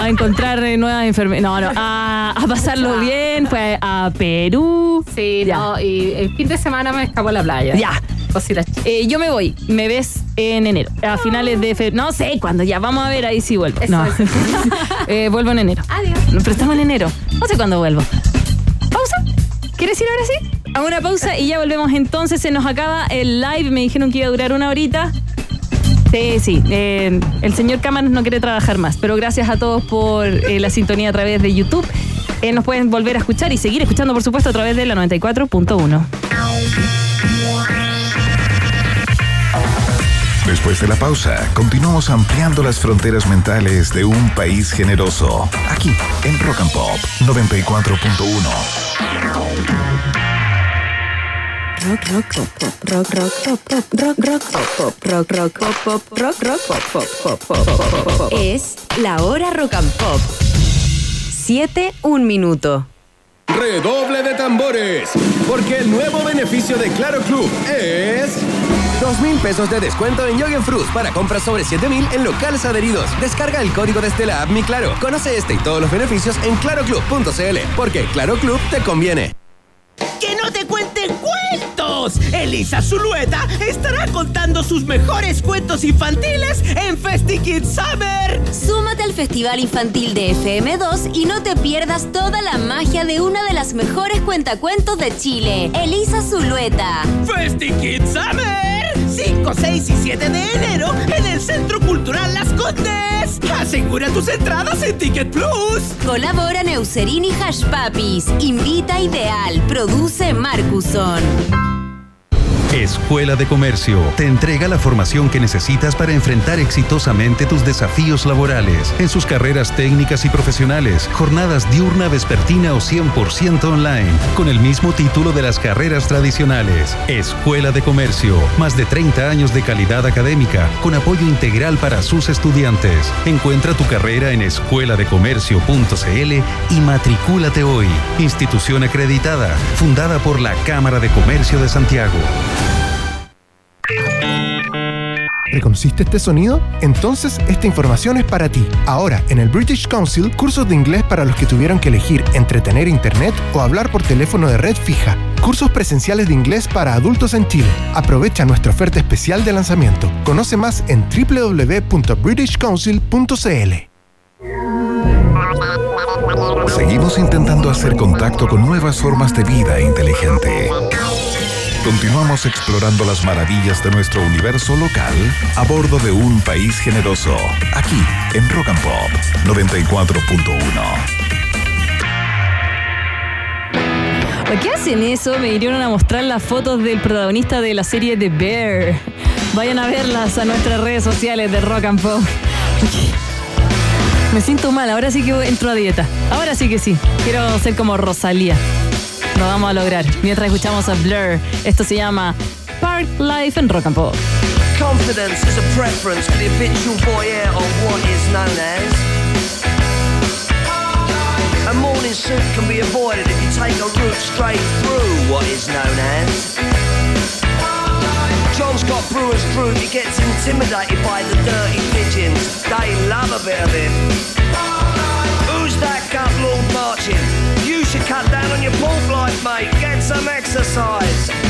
a encontrar eh, nuevas enfermedades. No, no, a, a pasarlo bien, fue a Perú. Sí, Ya. no, y el fin de semana me escapó a la playa. Ya. Cositas. Eh, yo me voy, me ves en enero, a finales de febrero. No sé cuándo, ya vamos a ver ahí si vuelvo. Eso no. es. Eh, vuelvo en enero. Adiós. Pero estamos en enero. No sé cuándo vuelvo. ¿Pausa? ¿Quieres ir ahora sí? A una pausa y ya volvemos entonces. Se nos acaba el live. Me dijeron que iba a durar una horita. Sí, sí. eh, el señor Cámaras no quiere trabajar más. Pero gracias a todos por eh, la sintonía a través de YouTube. Eh, nos pueden volver a escuchar y seguir escuchando, por supuesto, a través de la 94.1. Después de la pausa, continuamos ampliando las fronteras mentales de un país generoso. Aquí, en Rock and Pop 94.1. Rock, rock, pop, pop, rock, rock, pop, pop, rock, rock, pop, pop, rock, rock, pop, pop, rock, rock, pop, pop, pop, pop, pop, pop, pop. Es la hora rock and pop. Siete, un minuto. Redoble de tambores, porque el nuevo beneficio de Claro Club es... 2 mil pesos de descuento en Yogen Fruit para compras sobre 7 mil en locales adheridos. Descarga el código desde la app Mi Claro. Conoce este y todos los beneficios en claroclub.cl, porque Claro Club te conviene. ¡Que no te cuenten cuentos! Elisa Zulueta estará contando sus mejores cuentos infantiles en Festi Kids Summer. Súmate al Festival Infantil de FM2 y no te pierdas toda la magia de una de las mejores cuentacuentos de Chile, Elisa Zulueta. Festi Kids Summer. 5, 6 y 7 de enero en el Centro Cultural Las Condes. Asegura tus entradas en Ticket Plus. Colabora Neucerini y Hash. Invita Ideal. Produce Marcuson. Escuela de Comercio te entrega la formación que necesitas para enfrentar exitosamente tus desafíos laborales en sus carreras técnicas y profesionales, jornadas diurna, vespertina o 100% online, con el mismo título de las carreras tradicionales. Escuela de Comercio, más de 30 años de calidad académica, con apoyo integral para sus estudiantes. Encuentra tu carrera en escueladecomercio.cl y matricúlate hoy. Institución acreditada, fundada por la Cámara de Comercio de Santiago. ¿Reconociste este sonido? Entonces esta información es para ti. Ahora, en el British Council, cursos de inglés para los que tuvieron que elegir entre tener internet o hablar por teléfono de red fija. Cursos presenciales de inglés para adultos en Chile. Aprovecha nuestra oferta especial de lanzamiento. Conoce más en www.britishcouncil.cl. Seguimos intentando hacer contacto con nuevas formas de vida inteligente. Continuamos explorando las maravillas de nuestro universo local a bordo de un país generoso. Aquí, en Rock and Pop 94.1. ¿Por qué hacen eso? Me vinieron a mostrar las fotos del protagonista de la serie The Bear. Vayan a verlas a nuestras redes sociales de Rock and Pop. Me siento mal, ahora sí que entro a dieta. Ahora sí que sí. Quiero ser como Rosalía. Lo vamos a lograr. Mientras escuchamos a Blur, esto se llama Park Life en Rock and Pop. Confidence is a preference for the habitual voyeur of what is known as. A morning suit can be avoided if you take a route straight through what is known as. John's got brewer's fruit, he gets intimidated by the dirty pigeons. They love a bit of him. size.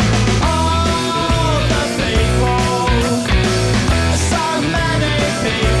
pain.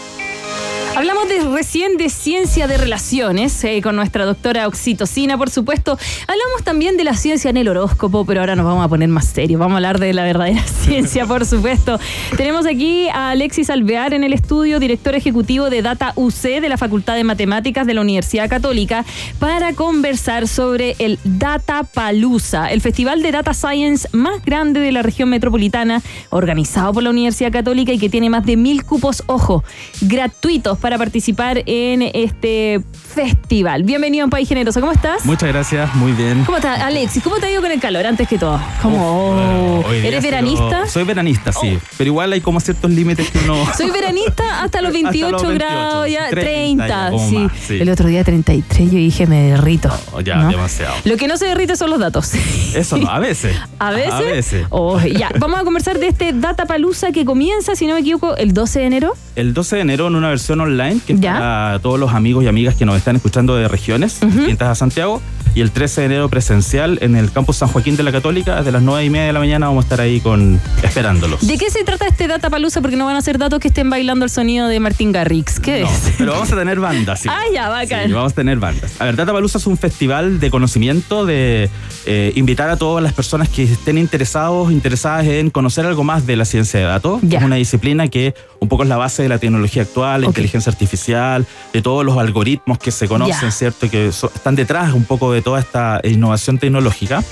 Recién de ciencia de relaciones eh, con nuestra doctora Oxitocina, por supuesto. Hablamos también de la ciencia en el horóscopo, pero ahora nos vamos a poner más serios. Vamos a hablar de la verdadera ciencia, por supuesto. Tenemos aquí a Alexis Alvear en el estudio, director ejecutivo de Data UC de la Facultad de Matemáticas de la Universidad Católica, para conversar sobre el Data Palusa, el festival de Data Science más grande de la región metropolitana, organizado por la Universidad Católica y que tiene más de mil cupos, ojo, gratuitos para participar en este festival. Bienvenido a Un País Generoso, ¿cómo estás? Muchas gracias, muy bien. ¿Cómo estás, Alexis? ¿Cómo te ha ido con el calor antes que todo? ¿Cómo? ¿Eres veranista? Soy veranista, sí. Pero igual hay como ciertos límites que uno. Soy veranista hasta los 28 Hasta los 28, grados, ya 30 30, ya, como sí. más, sí. El otro día 33, yo dije me derrito. Oh, ya, ¿no? demasiado. Lo que no se derrite son los datos. Eso no, a veces. ¿A veces? A veces. Oh, ya, vamos a conversar de este Data Palusa que comienza, si no me equivoco, el 12 de enero. El 12 de enero en una versión online que Ya. Para todos los amigos y amigas que nos están escuchando de regiones distintas a Santiago. Y el 13 de enero presencial en el campus San Joaquín de la Católica. Desde las 9 y media de la mañana vamos a estar ahí con esperándolos. ¿De qué se trata este Data Palusa? Porque no van a ser datos que estén bailando el sonido de Martín Garrix. ¿Qué No, es? pero vamos a tener bandas. sí. Ah, ya, bacán. Sí, vamos a tener bandas. A ver, Data Palusa es un festival de conocimiento, de eh, invitar a todas las personas que estén interesados, interesadas en conocer algo más de la ciencia de datos. Ya. Es una disciplina que un poco es la base de la tecnología actual, la inteligencia artificial, de todos los algoritmos que se conocen, Ya. ¿cierto? Que so- están detrás un poco de toda esta innovación tecnológica.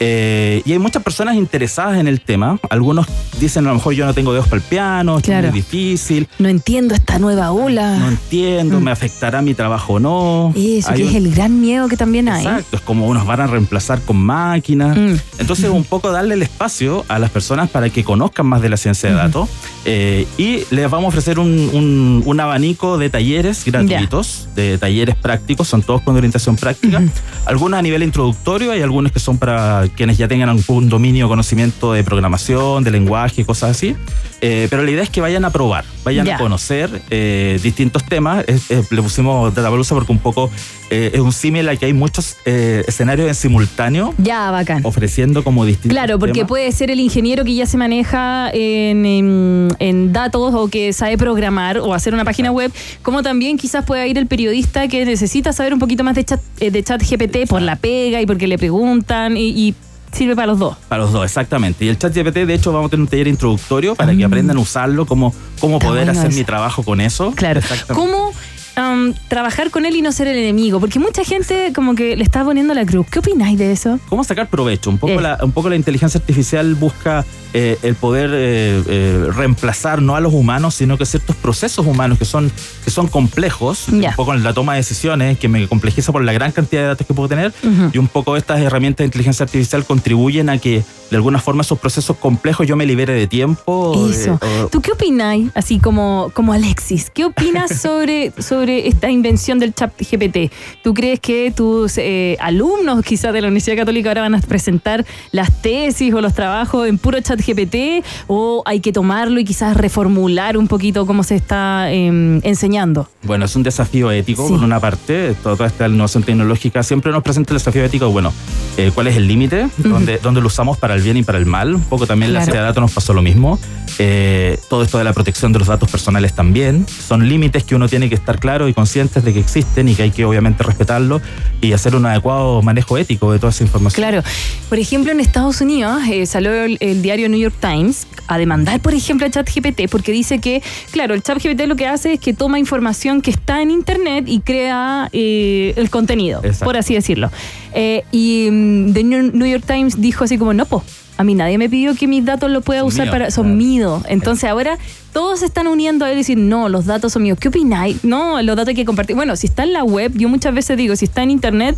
Eh, y hay muchas personas interesadas en el tema. Algunos dicen, a lo mejor yo no tengo dedos para el piano, Claro. es muy difícil, No entiendo esta nueva ola. no entiendo, me afectará mi trabajo o no. Mm. Eso, Hay que es el gran miedo que también hay. Exacto, es como unos van a reemplazar con máquinas. Mm. Entonces, un poco darle el espacio a las personas para que conozcan más de la ciencia de datos. Eh, y les vamos a ofrecer un, un- un abanico de talleres gratuitos, de talleres prácticos, son todos con orientación práctica. Algunos a nivel introductorio, hay algunos que son para quienes ya tengan algún dominio o conocimiento de programación, de lenguaje, cosas así. Eh, pero la idea es que vayan a probar, vayan Ya. a conocer eh, distintos temas. Es- es- le pusimos Datapalusa porque un poco eh, es un símil a que hay muchos eh, escenarios en simultáneo Ya, bacán. ofreciendo como distintos Claro, porque temas. puede ser el ingeniero que ya se maneja en, en- en datos o que sabe programar o hacer una página web, como también quizás pueda ir el periodista que necesita saber un poquito más de chat, de chat GPT por la pega y porque le preguntan y, y sirve para los dos. Para los dos, exactamente. Y el chat GPT, de hecho, vamos a tener un taller introductorio para que aprendan a usarlo, cómo, cómo Mm. Está poder bueno hacer eso. mi trabajo con eso. Claro. ¿Cómo am, trabajar con él y no ser el enemigo? Porque mucha gente como que le está poniendo la cruz. ¿Qué opináis de eso? ¿Cómo sacar provecho? Un poco, Eh. la, un poco la inteligencia artificial busca eh, el poder eh, eh, reemplazar no a los humanos, sino que ciertos procesos humanos que son, que son complejos, Ya. un poco en la toma de decisiones, que me complejiza por la gran cantidad de datos que puedo tener, Ujú. y un poco estas herramientas de inteligencia artificial contribuyen a que de alguna forma esos procesos complejos yo me libere de tiempo. eh, Eso. o- ¿Tú qué opináis, así como, como Alexis? ¿Qué opinas sobre, sobre esta invención del chat GPT? ¿Tú crees que tus eh, alumnos quizás de la Universidad Católica ahora van a presentar las tesis o los trabajos en puro chat GPT? ¿O hay que tomarlo y quizás reformular un poquito cómo se está em, enseñando? Bueno, es un desafío ético, Sí. por una parte, toda esta innovación tecnológica siempre nos presenta el desafío ético, bueno, eh, ¿cuál es el límite? ¿Dónde, dónde lo usamos para el bien y para el mal? Un poco también la Claro. ciencia de datos nos pasó lo mismo. Eh, todo esto de la protección de los datos personales también. Son límites que uno tiene que estar claro y conscientes de que existen y que hay que obviamente respetarlo y hacer un adecuado manejo ético de toda esa información. Claro. Por ejemplo, en Estados Unidos eh, salió el, el diario New York Times a demandar, por ejemplo, a ChatGPT porque dice que, claro, el ChatGPT lo que hace es que toma información que está en Internet y crea eh, el contenido, Exacto. por así decirlo. Eh, y mm, The New New York Times dijo así como, no, po. A mí nadie me pidió que mis datos los pueda Son usar para. Son claro. míos. Entonces ahora todos se están uniendo a él y decir, no, los datos son míos. ¿Qué opináis? No, los datos hay que compartir. Bueno, si está en la web, yo muchas veces digo, si está en internet,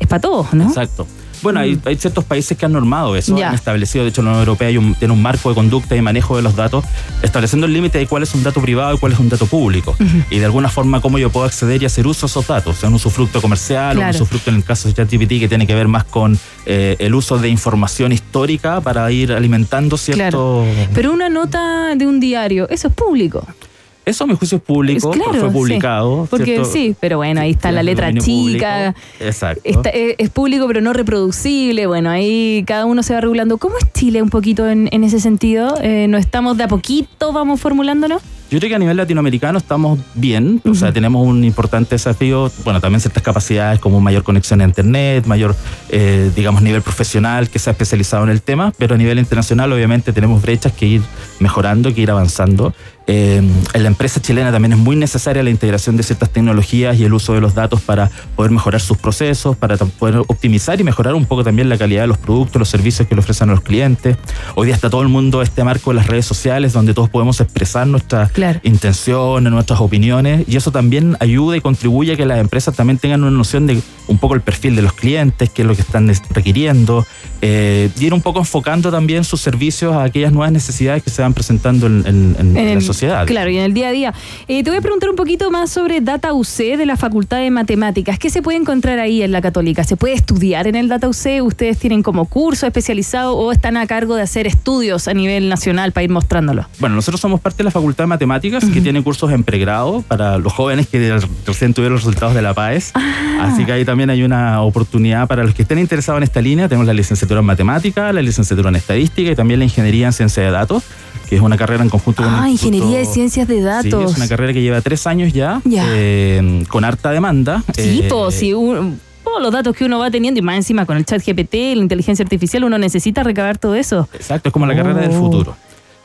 es para todos, ¿no? Exacto. Bueno, hay, hay ciertos países que han normado eso, Mm. Han establecido, de hecho la Unión Europea hay un- tiene un marco de conducta y manejo de los datos, estableciendo el límite de cuál es un dato privado y cuál es un dato público. Y de alguna forma cómo yo puedo acceder y hacer uso de esos datos, sea un usufructo comercial o un Claro. usufructo en el caso de ChatGPT que tiene que ver más con eh, el uso de información histórica para ir alimentando cierto... Claro. Pero una nota de un diario, eso es público. Eso a mi juicio es público, Claro, porque fue sí. publicado. Porque ¿cierto? sí, pero bueno, ahí está Sí, la letra chica. público. Exacto. Está- es, es público pero no reproducible. Bueno, ahí cada uno se va regulando. ¿Cómo es Chile un poquito en, en ese sentido? Eh, ¿No estamos de a poquito, vamos formulándolo? Yo creo que a nivel latinoamericano estamos bien, o sea, tenemos un importante desafío, bueno, también ciertas capacidades como mayor conexión a Internet, mayor, eh, digamos, nivel profesional que se ha especializado en el tema, pero a nivel internacional obviamente tenemos brechas que ir mejorando, que ir avanzando. Eh, en la empresa chilena también es muy necesaria la integración de ciertas tecnologías y el uso de los datos para poder mejorar sus procesos, para poder optimizar y mejorar un poco también la calidad de los productos, los servicios que le ofrecen a los clientes. Hoy día está todo el mundo este marco de las redes sociales donde todos podemos expresar nuestras intenciones, nuestras opiniones y eso también ayuda y contribuye a que las empresas también tengan una noción de un poco el perfil de los clientes, qué es lo que están requiriendo eh, y ir un poco enfocando también sus servicios a aquellas nuevas necesidades que se van presentando en, en- en En la sociedad. Claro, y en el día a día. Eh, te voy a preguntar un poquito más sobre Data UC de la Facultad de Matemáticas. ¿Qué se puede encontrar ahí en la Católica? ¿Se puede estudiar en el Data UC? ¿Ustedes tienen como curso especializado o están a cargo de hacer estudios a nivel nacional para ir mostrándolo? Bueno, nosotros somos parte de la Facultad de Matemáticas que tiene cursos en pregrado para los jóvenes que recién tuvieron los resultados de la PAES. Ah. Así que ahí también hay una oportunidad para los que estén interesados en esta línea. Tenemos la licenciatura en Matemática, la licenciatura en Estadística y también la Ingeniería en Ciencia de Datos, que es una carrera en conjunto con el Ah, Ingeniería de Ciencias de Sí, Datos. es una carrera que lleva tres años ya, Ya. eh, con harta demanda. Sí, Eh, pues, sí, un- todos los datos que uno va teniendo y más encima con el chat GPT, la inteligencia artificial, uno necesita recabar todo eso. Exacto, es como la carrera del Oh. futuro.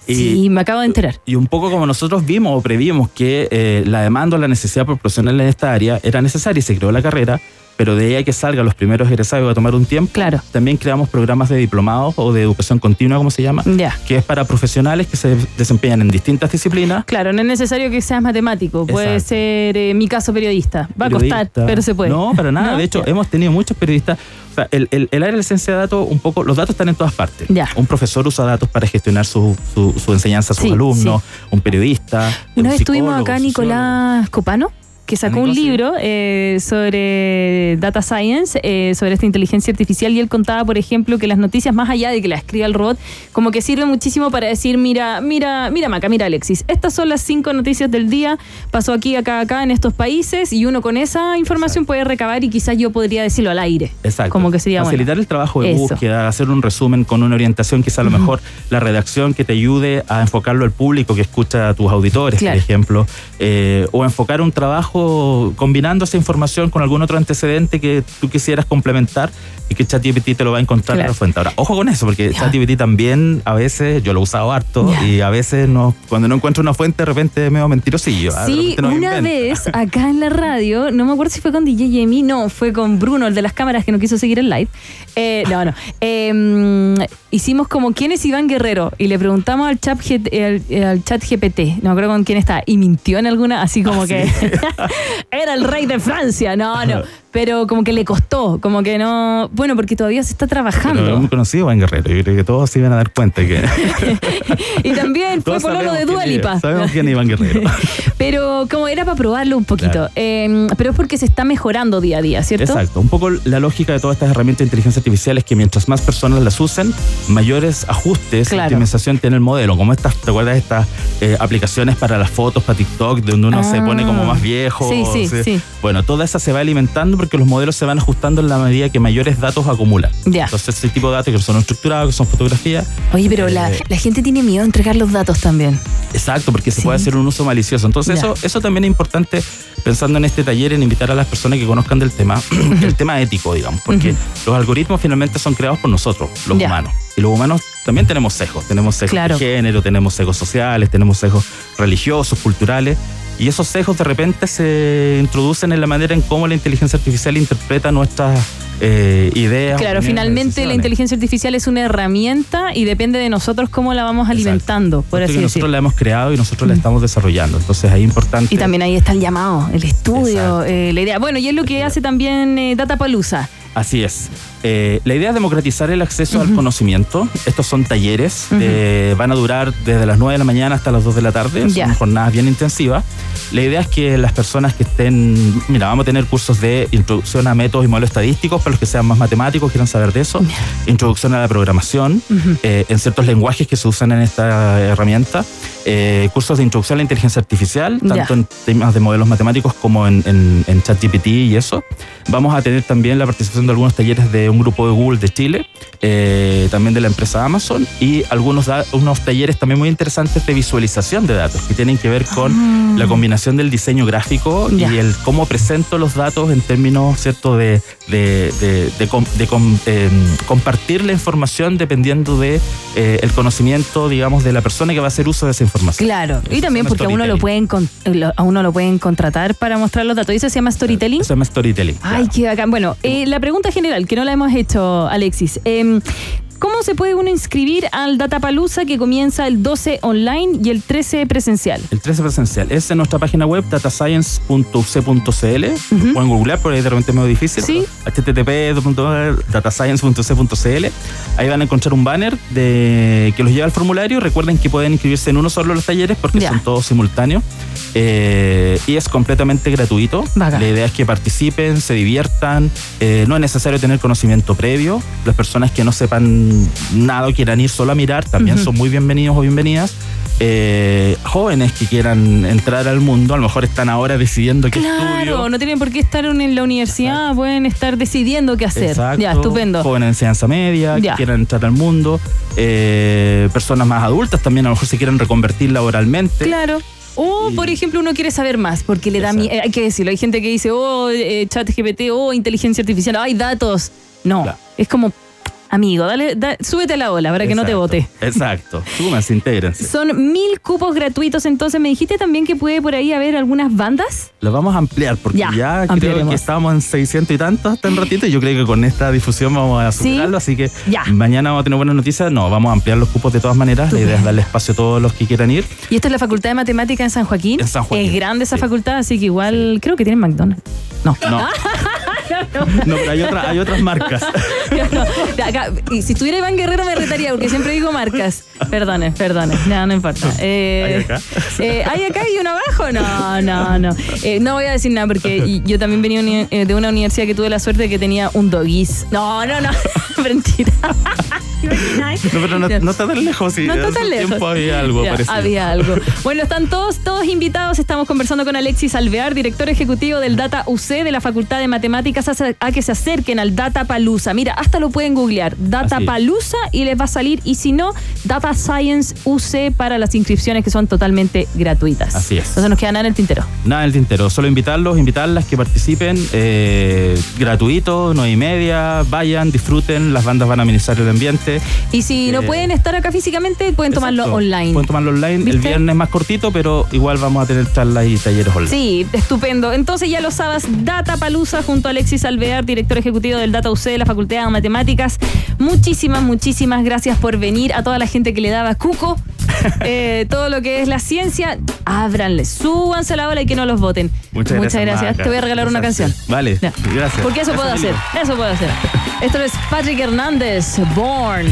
Y- Sí, me acabo de enterar. Y un poco como nosotros vimos o previmos que eh, la demanda o la necesidad por profesionales en esta área era necesaria y se creó la carrera, pero de ahí a que salgan los primeros egresados va a tomar un tiempo. Claro. También creamos programas de diplomados o de educación continua, como se llama, Ya. que es para profesionales que se desempeñan en distintas disciplinas. Claro, no es necesario que seas matemático, puede ser, eh, mi caso, periodista. Va a costar, pero se puede. No, para nada. ¿No? De hecho, hemos tenido muchos periodistas. O sea, el, el, el área de la ciencia de datos, un poco, los datos están en todas partes. Ya. Un profesor usa datos para gestionar su, su, su enseñanza a sus Sí, alumnos, un periodista. Una un vez tuvimos psicólogo, acá. Nicolás Copano, que sacó un libro eh, sobre data science, eh, sobre esta inteligencia artificial, y él contaba, por ejemplo, que las noticias, más allá de que las escriba el robot, como que sirve muchísimo para decir, mira, mira, mira Maca, mira Alexis, estas son las cinco noticias del día, pasó aquí, acá, acá, en estos países, y uno con esa información puede recabar y quizás yo podría decirlo al aire. Exacto. Como que sería Facilitar bueno. el trabajo de Eso. búsqueda, hacer un resumen con una orientación, quizá a lo mejor la redacción que te ayude a enfocarlo al público que escucha a tus auditores, Claro. por ejemplo, eh, o enfocar un trabajo combinando esa información con algún otro antecedente que tú quisieras complementar y que ChatGPT te lo va a encontrar en la fuente. Ahora, ojo con eso, porque Ya. ChatGPT también a veces, yo lo he usado harto, y a veces no, cuando no encuentro una fuente, de repente me mentirosillo. ah, Sí, una vez acá en la radio, no me acuerdo si fue con DJ Jamie, no, fue con Bruno, el de las cámaras que no quiso seguir el live. Eh, no, no. Eh, mm, hicimos como quién es Iván Guerrero y le preguntamos al chat, al, al chat GPT, no me acuerdo con quién está, y mintió en alguna, así como Ah, que era el rey de Francia. No, no. Pero como que le costó, como que no. Bueno, porque todavía se está Pero es trabajando. muy conocido Juan Guerrero. Yo creo que todos se iban a dar cuenta que. y también fue pololo sabemos de quién Dua es, Lipa. Sabemos quién es Iván Guerrero. Pero como era para probarlo un poquito. Claro. Eh, pero es porque se está mejorando día a día, ¿cierto? Exacto. Un poco la lógica de todas estas herramientas de inteligencia artificial es que mientras más personas las usen, mayores ajustes Claro. y optimización tiene el modelo. Como estas, ¿te acuerdas de estas eh, aplicaciones para las fotos, para TikTok, donde uno se Ah. pone como más viejo? Sí, sí, sí. Bueno, toda esa se va alimentando porque los modelos se van ajustando en la medida que mayores datos acumulan. Ya. Entonces, ese tipo de datos que son estructurados, que son fotografías, Oye, pero la, Eh, la gente tiene miedo a entregar los datos también. Exacto, porque se Sí. puede hacer un uso malicioso. Entonces, Ya. eso, eso también es importante, pensando en este taller, en invitar a las personas que conozcan del tema, el tema ético, digamos, porque los algoritmos finalmente son creados por nosotros, los humanos. Y los humanos también tenemos sesgos. Tenemos sesgos Claro. de género, tenemos sesgos sociales, tenemos sesgos religiosos, culturales. Y esos sesgos de repente se introducen en la manera en cómo la inteligencia artificial interpreta nuestras eh, ideas. Claro, finalmente la inteligencia artificial es una herramienta y depende de nosotros cómo la vamos alimentando, por Esto así nosotros la hemos creado y nosotros la estamos desarrollando. Entonces ahí es importante. Y también ahí está el llamado, el estudio, eh, la idea. Bueno, y es lo que hace también eh, Data Palusa. Así es. Eh, la idea es democratizar el acceso al conocimiento. Estos son talleres, eh, van a durar desde las 9 de la mañana hasta las 2 de la tarde, son jornadas bien intensivas. La idea es que las personas que estén, mira, vamos a tener cursos de introducción a métodos y modelos estadísticos para los que sean más matemáticos, quieran saber de eso, introducción a la programación, eh, en ciertos lenguajes que se usan en esta herramienta. eh, cursos de introducción a la inteligencia artificial, tanto en temas de modelos matemáticos como en, en, en ChatGPT y eso. Vamos a tener también la participación de algunos talleres de un grupo de Google de Chile, eh, también de la empresa Amazon y algunos unos talleres también muy interesantes de visualización de datos que tienen que ver con la combinación del diseño gráfico y el cómo presento los datos en términos cierto de, de, de- de com- de com- em, compartir la información dependiendo de eh, el conocimiento digamos de la persona que va a hacer uso de esa información Claro, y también porque a uno lo pueden a uno lo pueden contratar para mostrar los datos. ¿Y eso se llama storytelling? Eso se llama storytelling Ay, qué bacán. Bueno, eh, la pregunta general, que no la hemos hecho, Alexis. ¿Cómo se puede uno inscribir al Datapalooza que comienza el 12 online y el 13 presencial? El 13 presencial es en nuestra página web datascience.uc.cl. Pueden googlear, por ahí de repente es medio difícil. Sí. http datascience.uc.cl. Ahí van a encontrar un banner de, que los lleva al formulario. Recuerden que pueden inscribirse en uno solo de los talleres porque Ya. son todos simultáneos. Eh, y es completamente gratuito. La idea es que participen, se diviertan. Eh, no es necesario tener conocimiento previo. Las personas que no sepan nada quieran ir solo a mirar también son muy bienvenidos o bienvenidas. Eh, jóvenes que quieran entrar al mundo, a lo mejor están ahora decidiendo qué Claro, estudio. no tienen por qué estar en la universidad, pueden estar decidiendo qué hacer. Exacto. Ya, estupendo. Jóvenes de enseñanza media, Ya. que quieran entrar al mundo. Eh, personas más adultas también a lo mejor se quieren reconvertir laboralmente. Claro. O, por ejemplo, uno quiere saber más, porque le da miedo. Hay que decirlo. Hay gente que dice, oh, eh, chat GPT, oh, inteligencia artificial, hay datos. No, Claro. es como, amigo, dale, da- súbete a la ola para que no te vote. Exacto. Súmense, intégrense. Son mil cupos gratuitos, entonces me dijiste también que puede por ahí haber algunas bandas. Lo vamos a ampliar porque Ya, ya, creo que estábamos en 600 y tantos hasta un ratito y yo creo que con esta difusión vamos a Sí. superarlo, así que Ya. mañana vamos a tener buenas noticias. No, vamos a ampliar los cupos de todas maneras. La idea es darle espacio a todos los que quieran ir. Y esto es la Facultad de Matemática en San Joaquín. En San Joaquín, Es grande esa sí. facultad, así que igual creo que tienen McDonald's. No. No. No, pero hay, otra- hay otras marcas. Acá, y si estuviera Iván Guerrero me retaría porque siempre digo marcas. Perdone, perdone. No, no importa. Eh, ¿Hay acá? eh, ¿Hay acá y uno abajo? No, no, no. Eh, no voy a decir nada porque yo también venía eh, de una universidad que tuve la suerte de que tenía un doggies. No, no, no. Mentira. No, pero no, no está tan lejos. Sí. No está tan lejos. tiempo había algo Ya. Había algo. Bueno, están todos, todos invitados. Estamos conversando con Alexis Alvear, director ejecutivo del Data UC de la Facultad de Matemáticas, a, a que se acerquen al Data Palusa. Mira, hasta lo pueden googlear. Data. Palusa y les va a salir. Y si no, Data Science UC para las inscripciones que son totalmente gratuitas. Así es. Entonces nos queda nada en el tintero. Nada en el tintero, solo invitarlos, invitarlas que participen, eh, gratuito, nueve y media, vayan, disfruten, las bandas van a administrar el ambiente. Y si no Eh, pueden estar acá físicamente, pueden tomarlo online. Pueden tomarlo online, el viernes más cortito, pero igual vamos a tener charlas y talleres online. Sí, estupendo. Entonces ya lo sabes, Data Palusa junto a Alexis Alvear, director ejecutivo del Data UC de la Facultad de Matemáticas. Muchísimas, muchísimas gracias por venir. A toda la gente que le daba cuco, eh, todo lo que es la ciencia, ábranle, súbanse a la ola y que no los voten. Muchas, gracias. Maca. Te voy a regalar una Gracias. canción. Vale, gracias. Porque eso puedo hacer, eso puedo hacer. Esto es Patrick Hernández, Born,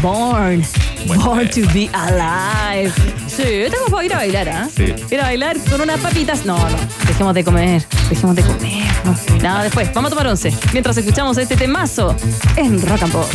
Born, Born to be Alive. Sí, tengo para ir a bailar, ¿ah? Sí. Ir a bailar con unas papitas. No, no, dejemos de comer, dejemos de comer. No. Nada, después, vamos a tomar once. Mientras escuchamos este temazo en Rock and Pop.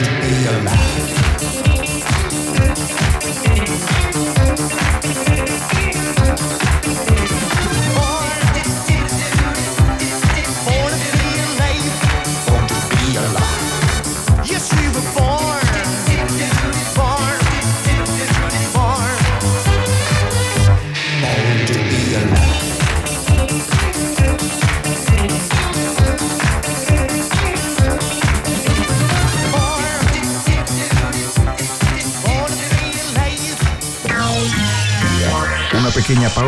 Yes,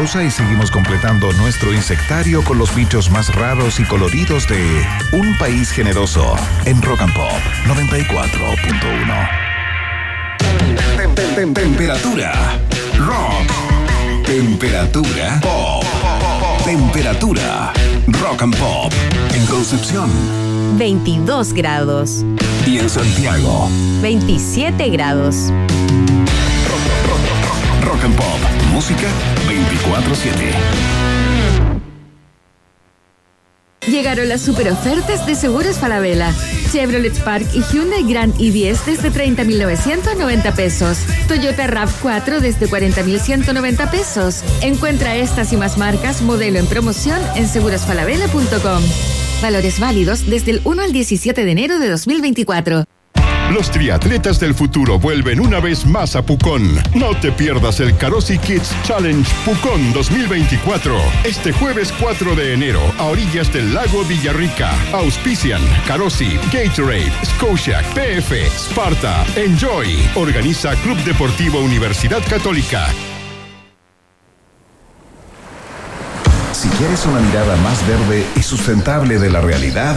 pausa y seguimos completando nuestro insectario con los bichos más raros y coloridos de Un País Generoso en Rock and Pop 94.1. Tem- tem- tem- Temperatura rock. Temperatura pop. Temperatura rock and pop en Concepción 22 grados. y en Santiago. 27 grados. Rock and Pop. Música 24-7. Llegaron las super ofertas de Seguros Falabella. Chevrolet Spark y Hyundai Grand i10 desde 30.990 pesos. Toyota RAV4 desde 40.190 pesos. Encuentra estas y más marcas modelo en promoción en segurosfalabella.com. Valores válidos desde el 1 al 17 de enero de 2024. Los triatletas del futuro vuelven una vez más a Pucón. No te pierdas el Carosi Kids Challenge Pucón 2024. Este jueves 4 de enero, a orillas del lago Villarrica. Auspician Carosi, Gatorade, Scotiac, PF, Sparta, Enjoy. Organiza Club Deportivo Universidad Católica. Si quieres una mirada más verde y sustentable de la realidad,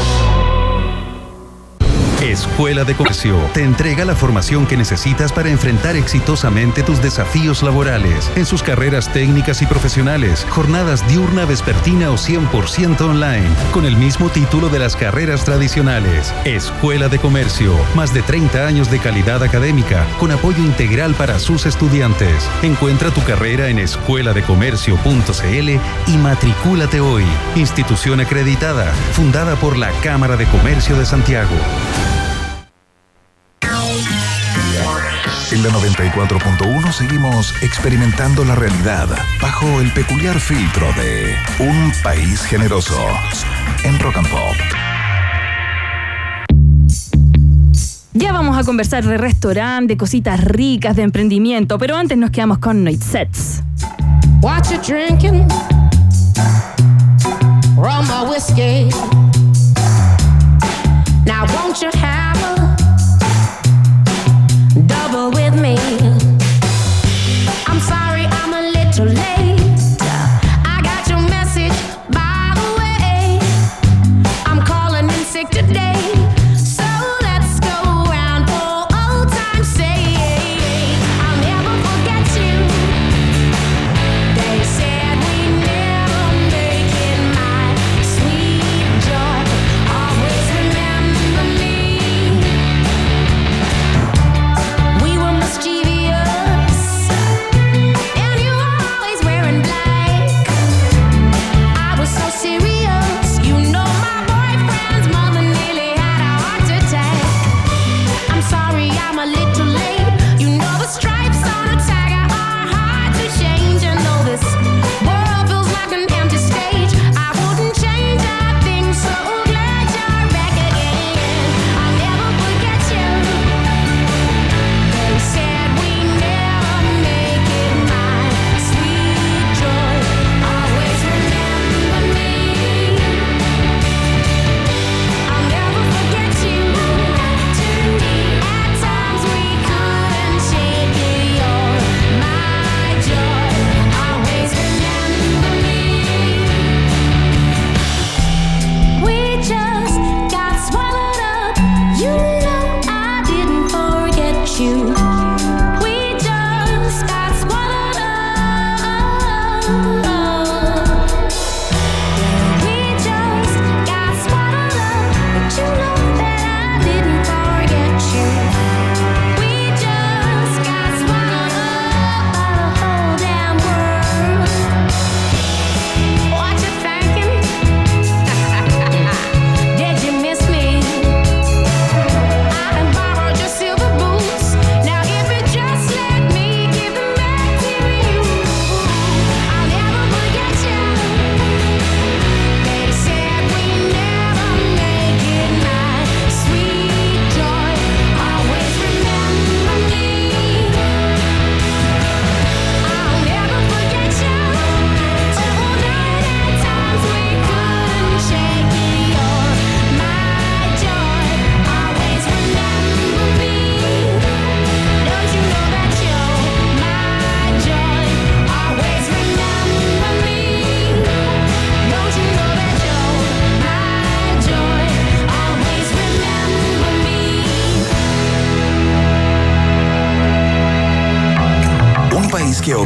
Escuela de Comercio te entrega la formación que necesitas para enfrentar exitosamente tus desafíos laborales en sus carreras técnicas y profesionales, jornadas diurna, vespertina o 100% online, con el mismo título de las carreras tradicionales. Escuela de Comercio, más de 30 años de calidad académica, con apoyo integral para sus estudiantes. Encuentra tu carrera en escueladecomercio.cl y matricúlate hoy. Institución acreditada, fundada por la Cámara de Comercio de Santiago. En la 94.1 seguimos experimentando la realidad bajo el peculiar filtro de Un País Generoso en Rock and Pop. Ya vamos a conversar de restaurante, de cositas ricas, de emprendimiento, pero antes nos quedamos con Noitsets. What you drinking? Rum or whiskey? Now won't you have with me?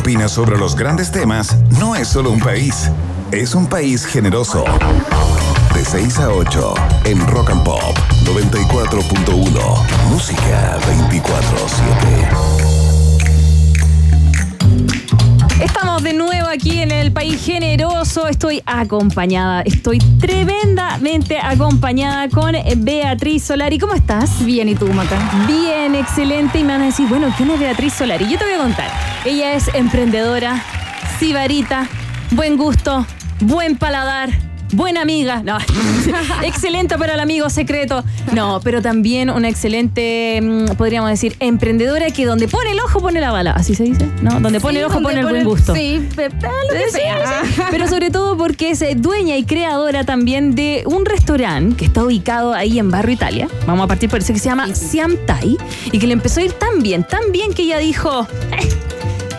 Opina sobre los grandes temas no es solo un país, es un país generoso. De 6 a 8 en Rock and Pop 94.1. Música 24-7. Estamos de nuevo aquí en el país generoso. Estoy acompañada, estoy tremendamente acompañada con Beatriz Solari. ¿Cómo estás? Bien, ¿y tú, Maca? Bien, excelente. Y me van a decir, bueno, ¿quién es Beatriz Solari? Yo te voy a contar. Ella es emprendedora, sibarita, buen gusto, buen paladar. Buena amiga, no, excelente para el amigo secreto, no, pero también una excelente, mm, podríamos decir, emprendedora que donde pone el ojo pone la bala, así se dice, ¿no? Donde pone Sí, el ojo pone el buen gusto. Sí, pe- pe- lo que Sí, sea. sí. Pero sobre todo porque es eh, dueña y creadora también de un restaurante que está ubicado ahí en Barrio Italia. Vamos a partir por eso que se llama Siam Thai y que le empezó a ir tan bien, tan bien que ella dijo, "Eh,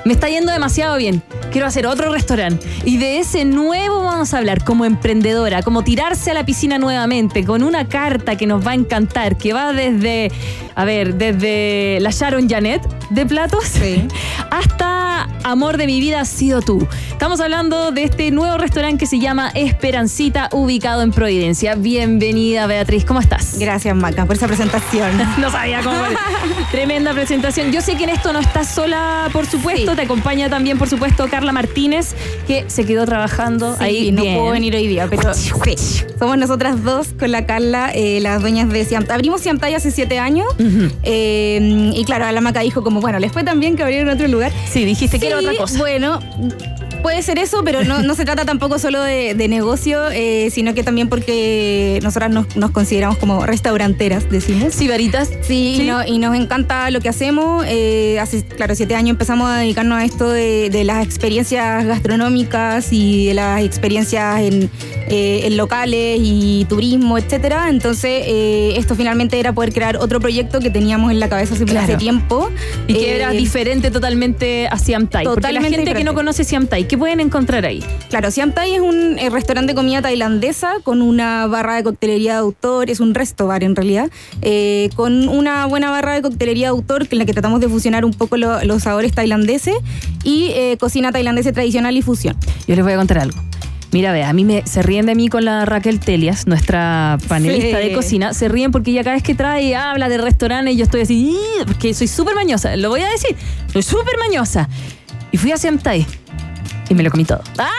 me está yendo demasiado bien. Quiero hacer otro restaurante. Y de ese nuevo vamos a hablar como emprendedora, como tirarse a la piscina nuevamente, con una carta que nos va a encantar, que va desde, a ver, desde la Sharon Janet de platos hasta Amor de mi vida has sido tú. Estamos hablando de este nuevo restaurante que se llama Esperancita, ubicado en Providencia. Bienvenida, Beatriz. ¿Cómo estás? Gracias, Maca, por esa presentación. no sabía cómo. Tremenda presentación. Yo sé que en esto no estás sola, por supuesto. Te acompaña también, por supuesto, Carla Martínez, que se quedó trabajando Sí, ahí. no bien. puedo venir hoy día, pero sí. Somos nosotras dos con la Carla, eh, las dueñas de Siam. Abrimos Siam Thai hace siete años. eh, y claro, la Maca dijo como, bueno, les fue tan bien que abrieron otro lugar. Sí, dijiste que era otra cosa. Bueno, puede ser eso, pero no, no se trata tampoco solo de, de negocio, eh, sino que también porque nosotras nos, nos consideramos como restauranteras, decimos. Sibaritas. Sí, Sí. Y, no- y nos encanta lo que hacemos. Eh, hace, claro, siete años empezamos a dedicarnos a esto de, de las experiencias gastronómicas y de las experiencias en, eh, en locales y turismo, etcétera. Entonces, esto finalmente era poder crear otro proyecto que teníamos en la cabeza hace, Claro. hace tiempo. Y que era diferente totalmente a Siam Thai. Porque la Totalmente gente que no conoce Siam Thai, ¿qué pueden encontrar ahí? Claro, Siam Thai es un eh, restaurante de comida tailandesa con una barra de coctelería de autor, es un resto bar en realidad, eh, con una buena barra de coctelería de autor en la que tratamos de fusionar un poco lo- los sabores tailandeses y eh, cocina tailandesa tradicional y fusión. Yo les voy a contar algo. Mira, ve, a mí me, se ríen de mí con la Raquel Telias, nuestra panelista Sí. de cocina. Se ríen porque ella cada vez que trae y habla de restaurantes, yo estoy así, porque soy súper mañosa. Lo voy a decir, soy súper mañosa. Y fui a Siam Thai y me lo comí todo. ¡Ah!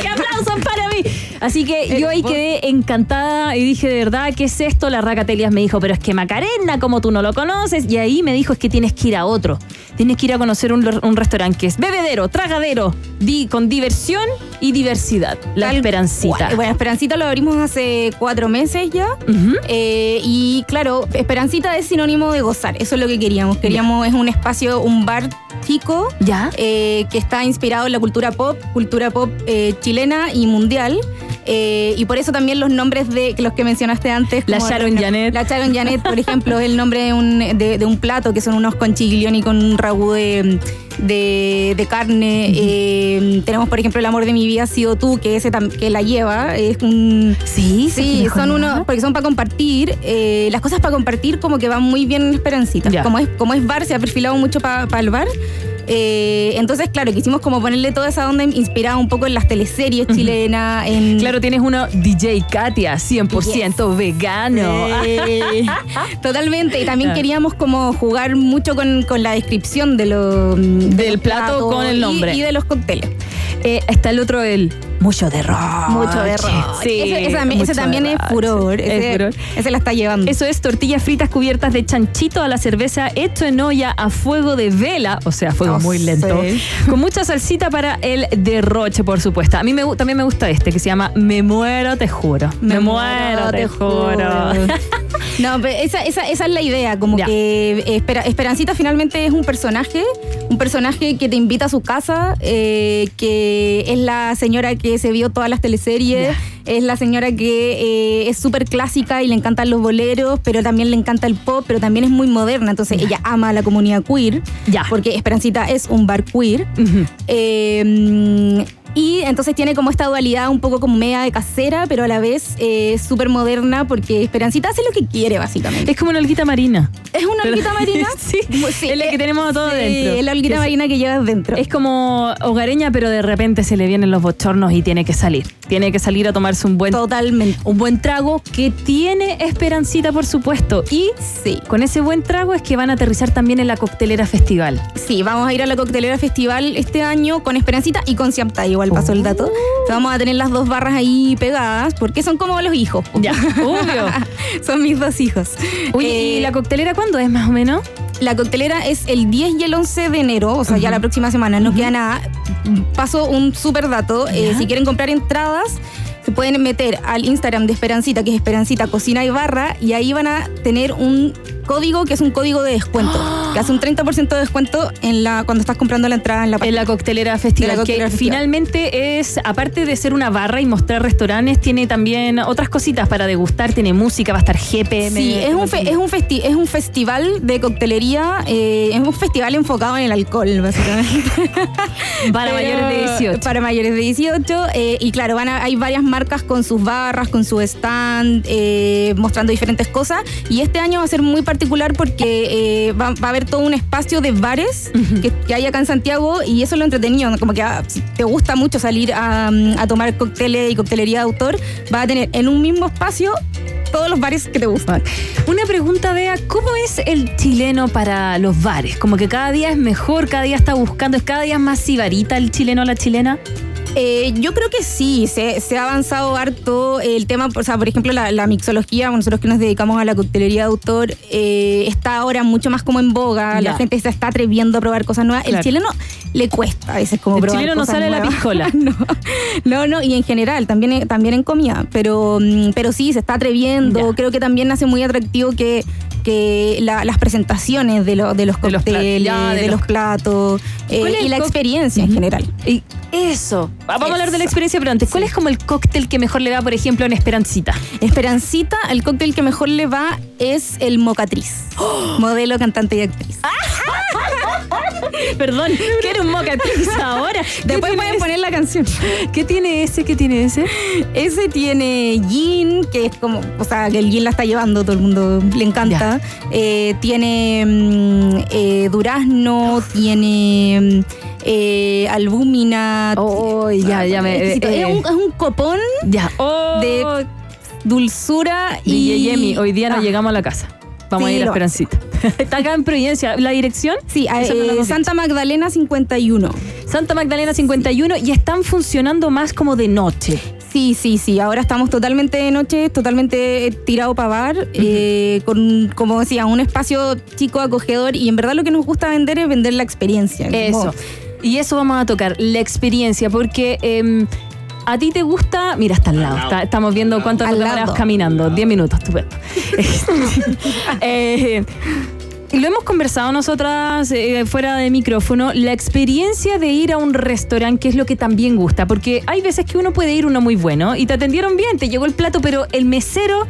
¡Qué aplausos para mí! Así que yo ahí quedé encantada y dije, de verdad, ¿qué es esto? La Raca Telias me dijo, pero es que Macarena, como tú no lo conoces. Y ahí me dijo, es que tienes que ir a otro. Tienes que ir a conocer un, un restaurante que es bebedero, tragadero, di, con diversión y diversidad. La Esperancita. Bueno, bueno, Esperancita lo abrimos hace cuatro meses ya. Eh, y claro, Esperancita es sinónimo de gozar. Eso es lo que queríamos. Queríamos, es un espacio, un bar chico. Ya. eh, que está inspirado en la cultura pop, cultura pop eh, chilena y mundial. Eh, y por eso también los nombres de los que mencionaste antes. La Sharon Janet. La Sharon Janet, por ejemplo, es el nombre de un, de, de un plato que son unos conchiglioni con un ragú de, de, de carne. Eh, tenemos, por ejemplo, El amor de mi vida ha sido tú, que ese que la lleva. Es un. Sí, sí, son unos. Porque son para compartir. eh, las cosas para compartir, como que van muy bien en Esperancita. Ya. Como es, como es bar, se ha perfilado mucho para el bar. Eh, entonces, claro, quisimos como ponerle toda esa onda inspirada un poco en las teleseries chilenas. En... Claro, tienes uno DJ Katia, 100% vegano. Eh, Totalmente. Y también Ah. queríamos como jugar mucho con, con la descripción de lo, Del plato con el y- nombre. Y, de los cócteles. Eh, está el otro, el mucho de rock. Mucho de rock. Sí, ese, ese también- ese también es furor. Ese, es furor. ese la está llevando. Eso es tortillas fritas cubiertas de chanchito a la cerveza hecho en olla a fuego de vela, o sea, fuego muy lento, con mucha salsita para el derroche, por supuesto. A mí me, también me gusta este, que se llama Me muero, te juro. Me, muero, te juro. No, pero esa, esa, esa es la idea, como que Espera- Esperancita finalmente es un personaje, un personaje que te invita a su casa, eh, que es la señora que se vio todas las teleseries, es la señora que eh, es súper clásica y le encantan los boleros, pero también le encanta el pop, pero también es muy moderna, entonces ella ama a la comunidad queer, porque Esperancita es un bar queer. Eh, Y entonces tiene como esta dualidad un poco como media de casera, pero a la vez eh, súper moderna porque Esperancita hace lo que quiere, básicamente. Es como una olguita marina. ¿Es una Pero- olguita marina? sí, es la que tenemos todo sí, dentro. es la olguita Que marina que llevas dentro. Es como hogareña, pero de repente se le vienen los bochornos y tiene que salir. Tiene que salir a tomarse un buen, Totalmente. un buen trago que tiene esperancita, por supuesto. Y Sí. con ese buen trago es que van a aterrizar también en la coctelera festival. Sí, vamos a ir a la coctelera festival este año con Esperancita y con Siamta, igual pasó el dato. Vamos a tener las dos barras ahí pegadas porque son como los hijos. Ya, obvio. son mis dos hijos. Oye, ¿y Eh, la coctelera cuándo es más o menos? La coctelera es el 10 y el 11 de enero, o sea, ya la próxima semana, no queda nada. Paso un súper dato. eh, si quieren comprar entradas, se pueden meter al Instagram de Esperancita, que es Esperancita Cocina y Barra, y ahí van a tener un código que es un código de descuento, que hace un 30% de descuento en la, cuando estás comprando la entrada en la En la coctelera festival, la coctelera que festival. finalmente es, aparte de ser una barra y mostrar restaurantes, tiene también otras cositas para degustar, tiene música, va a estar GP. Sí, es un, fe- es, un festi- es un festival de coctelería, eh, es un festival enfocado en el alcohol, básicamente. Para Pero- mayores de 18. Para mayores de 18. eh, y claro, van a- hay varias marcas con sus barras, con su stand, eh, mostrando diferentes cosas. Y este año va a ser muy particular porque eh, va, va a haber todo un espacio de bares que, que hay acá en Santiago y eso es lo entretenido. Como que ah, te gusta mucho salir a, a tomar cócteles y coctelería de autor, va a tener en un mismo espacio todos los bares que te gustan. Una pregunta, Bea, ¿cómo es el chileno para los bares? Como que cada día es mejor, cada día está buscando, es cada día más sibarita el chileno o la chilena. Eh, yo creo que sí, se, se ha avanzado harto el tema, o sea, por ejemplo, la, la mixología, nosotros que nos dedicamos a la coctelería de autor, eh, está ahora mucho más como en boga, Ya. la gente se está atreviendo a probar cosas nuevas. Claro. El chileno le cuesta a veces como El probar chileno no cosas sale a la nuevas. piscola. no, no, no, y en general, también, también en comida, pero, mm, pero sí, se está atreviendo, Ya. creo que también hace muy atractivo que que la- las presentaciones de, lo- de los De los pla- cócteles, ya, de, de los, los- platos eh, ¿Cuál es y el la experiencia en general. Y eso. Vamos a hablar de la experiencia, pero antes, ¿cuál es como el cóctel que mejor le va, por ejemplo, en Esperancita? Esperancita, el cóctel que mejor le va es el mocatriz. Modelo, cantante y actriz. Perdón, quiero un mocatriz ahora. ¿Qué Después pueden ese? poner la canción. ¿Qué tiene ese? ¿Qué tiene ese? Ese tiene gin, que es como, o sea, que el gin la está llevando, todo el mundo le encanta. Eh, tiene mm, eh, durazno, tiene mm, eh, albúmina. Oh, ya, ya me- eh, es, un, es un copón Ya. Oh, de dulzura y. y Yemi, hoy día no Ah. llegamos a la casa. Vamos Sí, a ir a lo- Esperancita. Está acá en Providencia. ¿La dirección? Sí, a- no eh, dicho. Santa Magdalena 51. Santa Magdalena 51 y están funcionando más como de noche. Sí, sí, sí. Ahora estamos totalmente de noche, totalmente eh, tirado para bar, eh, con, como decía, un espacio chico, acogedor. Y en verdad lo que nos gusta vender es vender la experiencia. Eso. Como- Y eso vamos a tocar, la experiencia, porque em, a ti te gusta. Mira, está al lado. está- estamos viendo cuánto demoramos lado. caminando. 10 minutos, estupendo. Eh, lo hemos conversado nosotras eh, fuera de micrófono, la experiencia de ir a un restaurante, que es lo que también gusta, porque hay veces que uno puede ir uno muy bueno y te atendieron bien, te llegó el plato, pero el mesero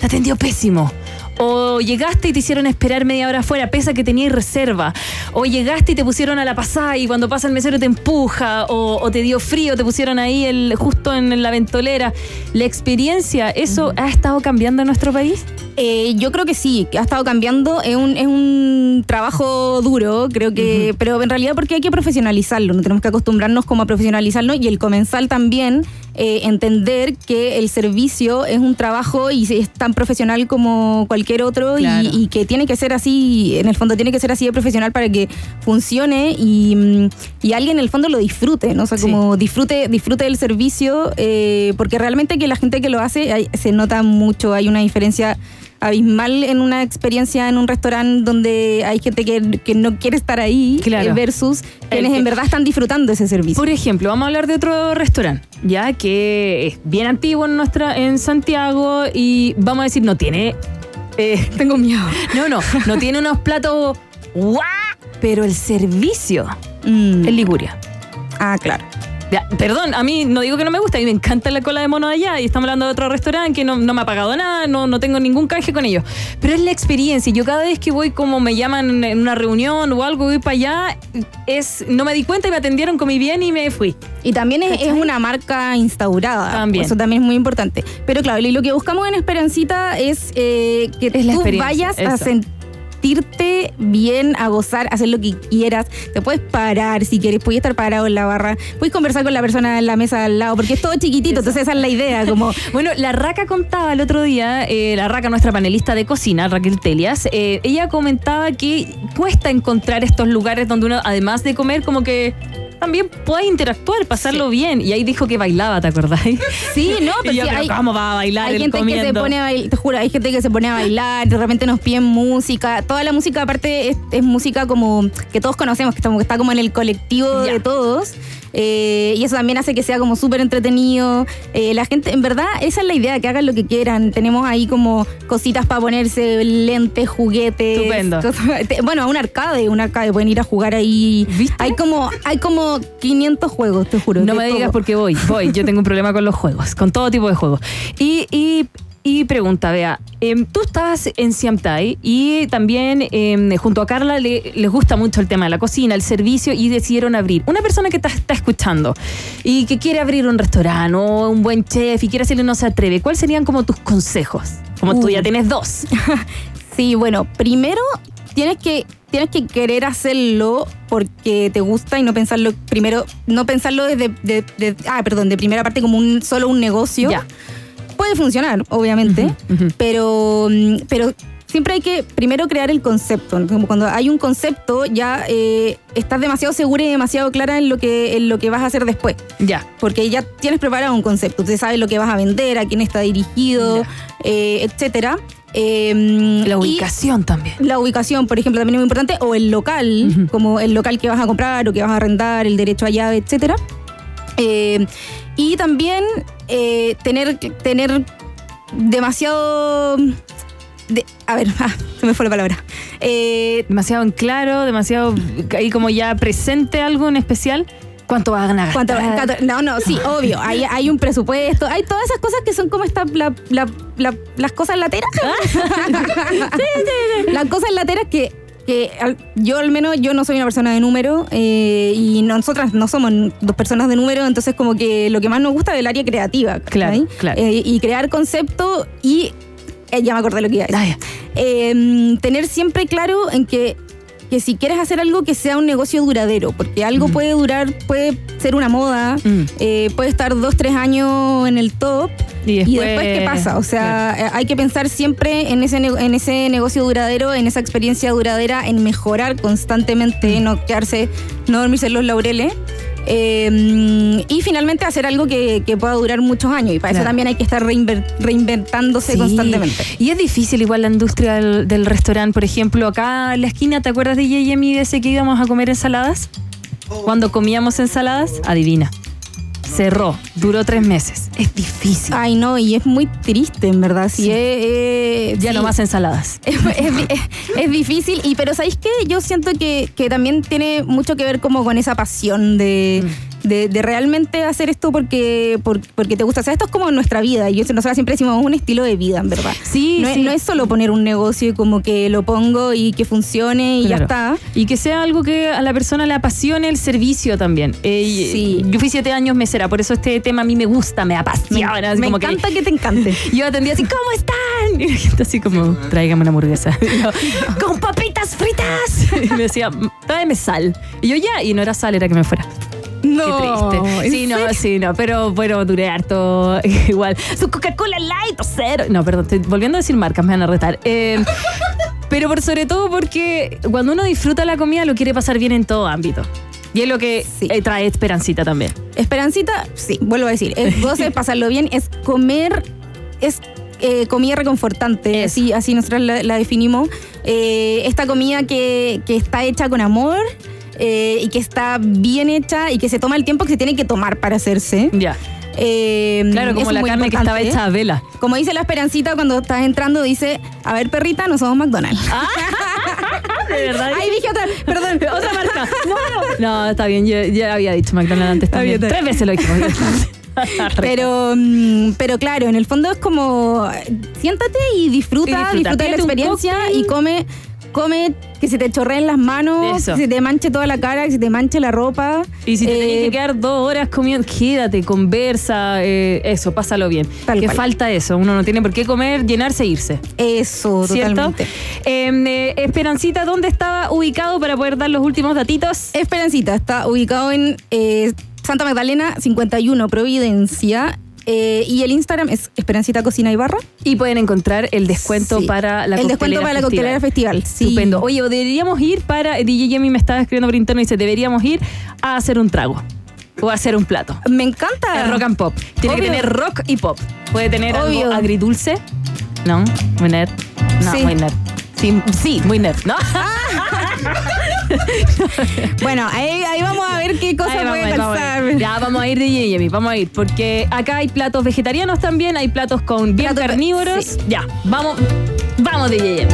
te atendió pésimo. O llegaste y te hicieron esperar media hora afuera, pese a que tenías reserva. O llegaste y te pusieron a la pasada y cuando pasa el mesero te empuja. O, o te dio frío, te pusieron ahí el, justo en la ventolera. La experiencia, ¿eso ha estado cambiando en nuestro país? Eh, yo creo que sí, que ha estado cambiando. Es un, es un trabajo duro, creo que, pero en realidad porque hay que profesionalizarlo, no tenemos que acostumbrarnos como a profesionalizarlo y el comensal también eh, entender que el servicio es un trabajo y es tan profesional como cualquier otro y- Claro. y, que tiene que ser así, en el fondo tiene que ser así de profesional para que funcione y, mm, y alguien en el fondo lo disfrute, ¿no? O sea, Sí. como disfrute, disfrute del servicio, eh, porque realmente que la gente que lo hace hay- se nota mucho, hay una diferencia abismal en una experiencia en un restaurante donde hay gente que, que no quiere estar ahí Claro. eh, versus quienes en verdad están disfrutando ese servicio. Por ejemplo, vamos a hablar de otro restaurante, ya que es bien antiguo en nuestra en Santiago y vamos a decir no tiene eh, Tengo miedo. no no no tiene unos platos ¡guau! pero el servicio Mm. en Liguria. Ah, claro. Perdón, a mí no digo que no me gusta, a mí me encanta la cola de mono de allá y estamos hablando de otro restaurante que no, no me ha pagado nada, no, no tengo ningún canje con ellos. Pero es la experiencia. Yo cada vez que voy como me llaman en una reunión o algo, voy para allá, es, no me di cuenta y me atendieron, comí bien y me fui. Y también es, es una marca instaurada. También. Eso también es muy importante. Pero claro, y lo que buscamos en Esperancita es eh, que Es tú vayas a eso. Sentirte bien, a gozar, hacer lo que quieras. Te puedes parar si quieres, puedes estar parado en la barra, puedes conversar con la persona en la mesa al lado, porque es todo chiquitito, entonces esa es la idea, como... Bueno, la Raca contaba el otro día, eh, la Raca, nuestra panelista de cocina, Raquel Telias, eh, ella comentaba que cuesta encontrar estos lugares donde uno, además de comer, como que también puede interactuar, pasarlo bien. Y ahí dijo que bailaba, ¿te acordáis? Sí, no, pero pero sí, hay- ¿cómo va a bailar Hay él gente que se pone a bailar, te juro, hay gente que se pone a bailar, de repente nos piden música. Toda la música, aparte, es, es música como que todos conocemos, que, estamos, que está como en el colectivo de todos. Eh, y eso también hace que sea como súper entretenido. Eh, la gente, en verdad, esa es la idea, que hagan lo que quieran. Tenemos ahí como cositas para ponerse, lentes, juguetes. Estupendo. cosas- bueno, a un arcade, un arcade, pueden ir a jugar ahí. Hay como, hay como 500 juegos, te juro. No me digas porque voy, voy. Yo tengo un problema con los juegos, con todo tipo de juegos. Y, y, y pregunta, vea, em, tú estabas en Siamtai y también em, junto a Carla le- les gusta mucho el tema de la cocina, el servicio y decidieron abrir. Una persona que te está escuchando y que quiere abrir un restaurante o un buen chef y quiere hacerle no se atreve, ¿cuáles serían como tus consejos? Como tú ya tienes dos. Sí, bueno, primero tienes que tienes que querer hacerlo porque te gusta y no pensarlo primero, no pensarlo desde de, de- ah, perdón, de primera parte como un solo un negocio. Ya. Puede funcionar, obviamente, pero mm, pero siempre hay que primero crear el concepto. Como cuando hay un concepto ya eh, estás demasiado segura y demasiado clara en lo que en lo que vas a hacer después. Ya. Porque ya tienes preparado un concepto, tú sabes lo que vas a vender, a quién está dirigido, eh, etcétera. Eh, La ubicación también. la ubicación, por ejemplo, también es muy importante, o el local, como el local que vas a comprar o que vas a arrendar, el derecho a llave, etcétera. Eh, y también eh, tener, tener demasiado. de- a ver, ah, se me fue la palabra. Eh, demasiado en claro, demasiado ahí como ya presente algo en especial. ¿Cuánto vas a ganar? ¿Cuánto- no, no, sí, obvio. Hay, hay un presupuesto. Hay todas esas cosas que son como esta, la- la- la- las cosas lateras. Las cosas lateras que, que al- yo al menos yo no soy una persona de número eh, y nosotras no somos dos personas de número, entonces como que lo que más nos gusta es el área creativa. Claro. Eh, y crear concepto y eh, ya me acordé lo que iba a decir. Eh, tener siempre claro en que que si quieres hacer algo que sea un negocio duradero, porque algo puede durar, puede ser una moda, eh, puede estar dos, tres años en el top. Y después- ¿qué pasa? O sea, eh, hay que pensar siempre en ese, en ese negocio duradero, en esa experiencia duradera, en mejorar constantemente, no quedarse, no dormirse en los laureles. Eh, y finalmente hacer algo que, que pueda durar muchos años. Y para eso también hay que estar reinver- reinventándose Sí. constantemente. Y es difícil igual la industria del, del restaurante, por ejemplo, acá en la esquina, ¿te acuerdas de Yeyemi de ese que íbamos a comer ensaladas? Cuando comíamos ensaladas, adivina. Cerró, duró tres meses. Es difícil. Ay, no, y es muy triste, en verdad. Sí, es- es- Ya sí. no más ensaladas. Es, es di- es- es difícil, y pero ¿sabéis qué? Yo siento que, que también tiene mucho que ver como con esa pasión de, de, de realmente hacer esto porque, por- porque te gusta. O sea, esto es como nuestra vida. Y yo, nosotros siempre decimos, es un estilo de vida, en verdad. Sí, no, sí. Es, no es solo poner un negocio y como que lo pongo y que funcione y Claro. ya está. Y que sea algo que a la persona le apasione el servicio también. Eh, y- Sí. Yo fui siete años mesera, por eso este tema a mí me gusta, me Me, apasiona. así me como encanta que, te encante. Yo atendía así, ¿cómo están? Y la gente así como, tráigame una hamburguesa. Yo, ¡Con papitas fritas! Y me decía, tráeme sal. Y yo ya, y no era sal, era que me fuera. No, Qué triste. ¿en Sí, no, serio? sí, no, pero bueno, duré harto igual. Su Coca-Cola Light o cero. No, perdón, estoy volviendo a decir marcas, me van a retar. Eh, pero por sobre todo porque cuando uno disfruta la comida lo quiere pasar bien en todo ámbito. Y es lo que eh, trae Esperancita también. Esperancita, sí, vuelvo a decir, es goce, pasarlo bien, es comer, es eh, comida reconfortante, así, así nosotros la, la definimos. Eh, esta comida que, que está hecha con amor eh, y que está bien hecha y que se toma el tiempo que se tiene que tomar para hacerse. Ya. Eh, Claro, como la carne que estaba hecha a vela. Como dice la esperancita cuando estás entrando, dice, a ver perrita, no somos McDonald's. ¿De verdad? Ahí dije otra, perdón. Otra marca. No, no. No, está bien, yo ya había dicho McDonald's antes también. bien. Tres veces lo dijimos. Pero, mm, pero claro, en el fondo es como siéntate y disfruta, Y disfruta. disfruta, de la experiencia y come, come que se te chorreen las manos, Eso. que se te manche toda la cara, que se te manche la ropa. Y si te Eh, tenés que quedar dos horas comiendo, quédate, conversa, eh, eso, pásalo bien. Tal que cual. falta eso. Uno no tiene por qué comer, llenarse e irse. Eso, ¿Cierto? totalmente. Eh, eh, Esperancita, ¿dónde estaba ubicado para poder dar los últimos datitos? Esperancita está ubicado en eh, Santa Magdalena 51 Providencia. Eh, y el Instagram es Esperancita Cocina y Barra. Y pueden encontrar el descuento Sí. para la El descuento para la coctelera festival. Sí. Estupendo. Oye, deberíamos ir para. DJ Yemi me estaba escribiendo por interno y dice: deberíamos ir a hacer un trago. O a hacer un plato. Me encanta. El rock and pop. Tiene que tener rock y pop. Puede tener Obvio. algo agridulce. No, muy nerd. No, Sí. muy nerd. Sí, sí, muy nerd, ¿no? Bueno, ahí, ahí vamos a ver qué cosa Ahí vamos, puede ahí vamos a calzar. Ya, vamos a ir de Yemi, vamos a ir. Porque acá hay platos vegetarianos también, hay platos con bien Platos- carnívoros. sí. Ya, vamos, vamos de Yemi.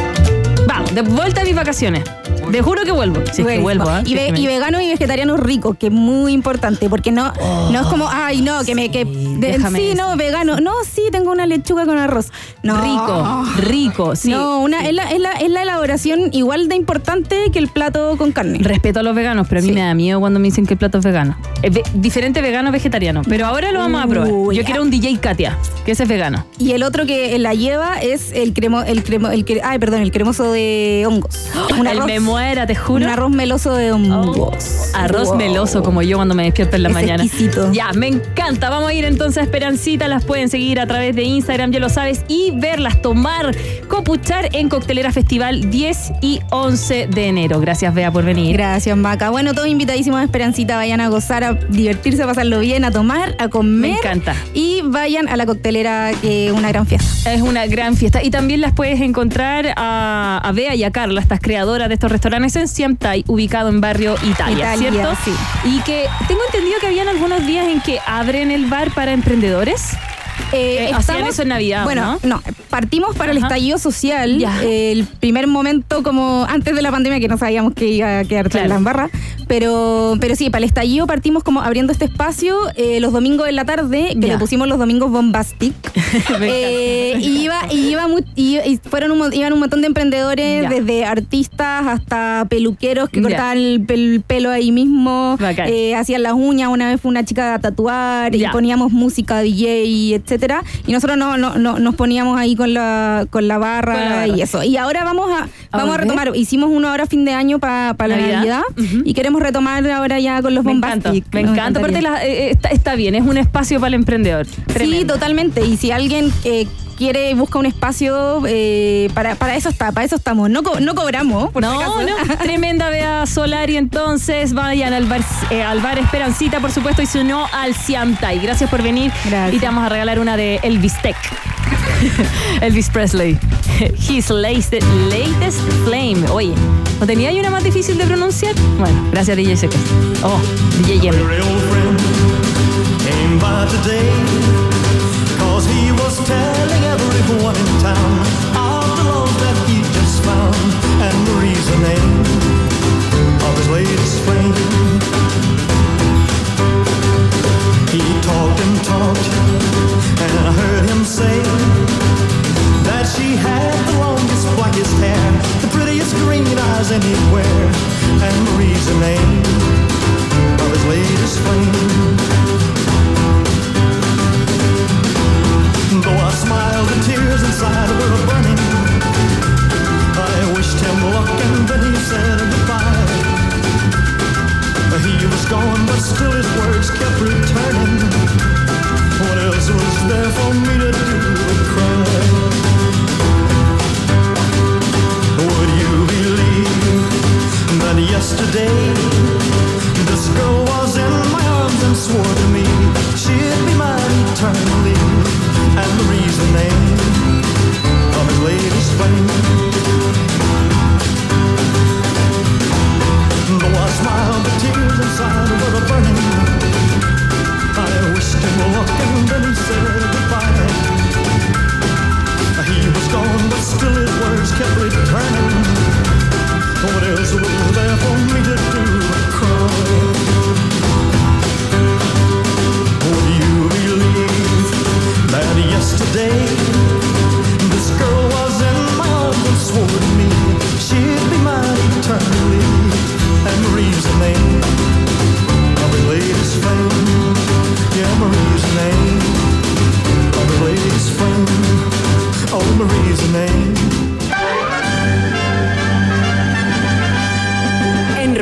Vamos, de vuelta a mis vacaciones. Te juro que vuelvo. Si es que vuelvo, ¿ah? y, ve- y vegano y vegetariano rico, que es muy importante, porque no, no es como, ay, no, que me. Que, de- sí, eso. no, vegano. No, sí, tengo una lechuga con arroz. No. Rico, rico, sí. No, una, es, la, es, la, es la elaboración igual de importante que el plato con carne. Respeto a los veganos, pero a mí me da miedo cuando me dicen que el plato es vegano. Es ve- diferente vegano vegetariano. Pero ahora lo vamos a probar. Yo quiero un DJ Katia, que ese es vegano. Y el otro que la lleva es el cremo, el cremo, el ay, perdón, el cremoso de hongos. El arroz, muera, te juro. un arroz meloso de hongos. Arroz Wow. meloso como yo cuando me despierto en la Es mañana. exquisito. Ya, me encanta. Vamos a ir entonces a Esperancita. Las pueden seguir a través de Instagram, ya lo sabes, y verlas tomar, copuchar en Coctelera Festival 10 y 11 de enero. Gracias, Bea, por venir. Gracias, Maca. Bueno, todos invitadísimos a Esperancita. Vayan a gozar, a divertirse, a pasarlo bien, a tomar, a comer. Me encanta. Y vayan a la coctelera, que es una gran fiesta. Es una gran fiesta. Y también las puedes encontrar a, a Bea y a Carla, estas creadoras de estos restaurantes en Siamtai, ubicado en barrio Italia, Italia, ¿cierto? sí. Y que tengo entendido que habían algunos días en que abren el bar para emprendedores. Eh, Eh, hacían eso en Navidad, Bueno, ¿no? partimos para el estallido social. Ya. el primer momento, como antes de la pandemia, que no sabíamos que iba a quedar Claro. la embarra. Pero, pero sí, para el estallido partimos como abriendo este espacio eh, los domingos en la tarde, que Ya. le pusimos los domingos bombastic. Eh, y iba, y iba mu- y, y fueron un, iban un montón de emprendedores, Ya. desde artistas hasta peluqueros que cortaban el, pel- pelo ahí mismo, hacían las uñas, una vez fue una chica a tatuar y poníamos música, DJ, etcétera. Y nosotros no, no, no- nos poníamos ahí con la, con la barra, y eso. Y ahora vamos a, vamos a retomar, hicimos una hora fin de año para la Navidad. Y queremos retomar ahora ya con los Me encanta, me encanta. Aparte, la- eh, eh, está, está bien, es un espacio para el emprendedor. Sí, totalmente. Y si alguien eh, quiere, busca un espacio, eh, para, para eso está, para eso estamos. No, co- no cobramos, por si No, acaso. no, tremenda Bea Solari. Entonces vayan al bar, eh, al bar Esperancita, por supuesto, y si no, al Siamtai. Gracias por venir. Gracias. Y te vamos a regalar una de Elvis Tech. Elvis Presley. His latest, latest flame. Oye, ¿no tenía ahí una más difícil de pronunciar? Bueno, gracias, DJ Secas. Oh, DJ Yemi.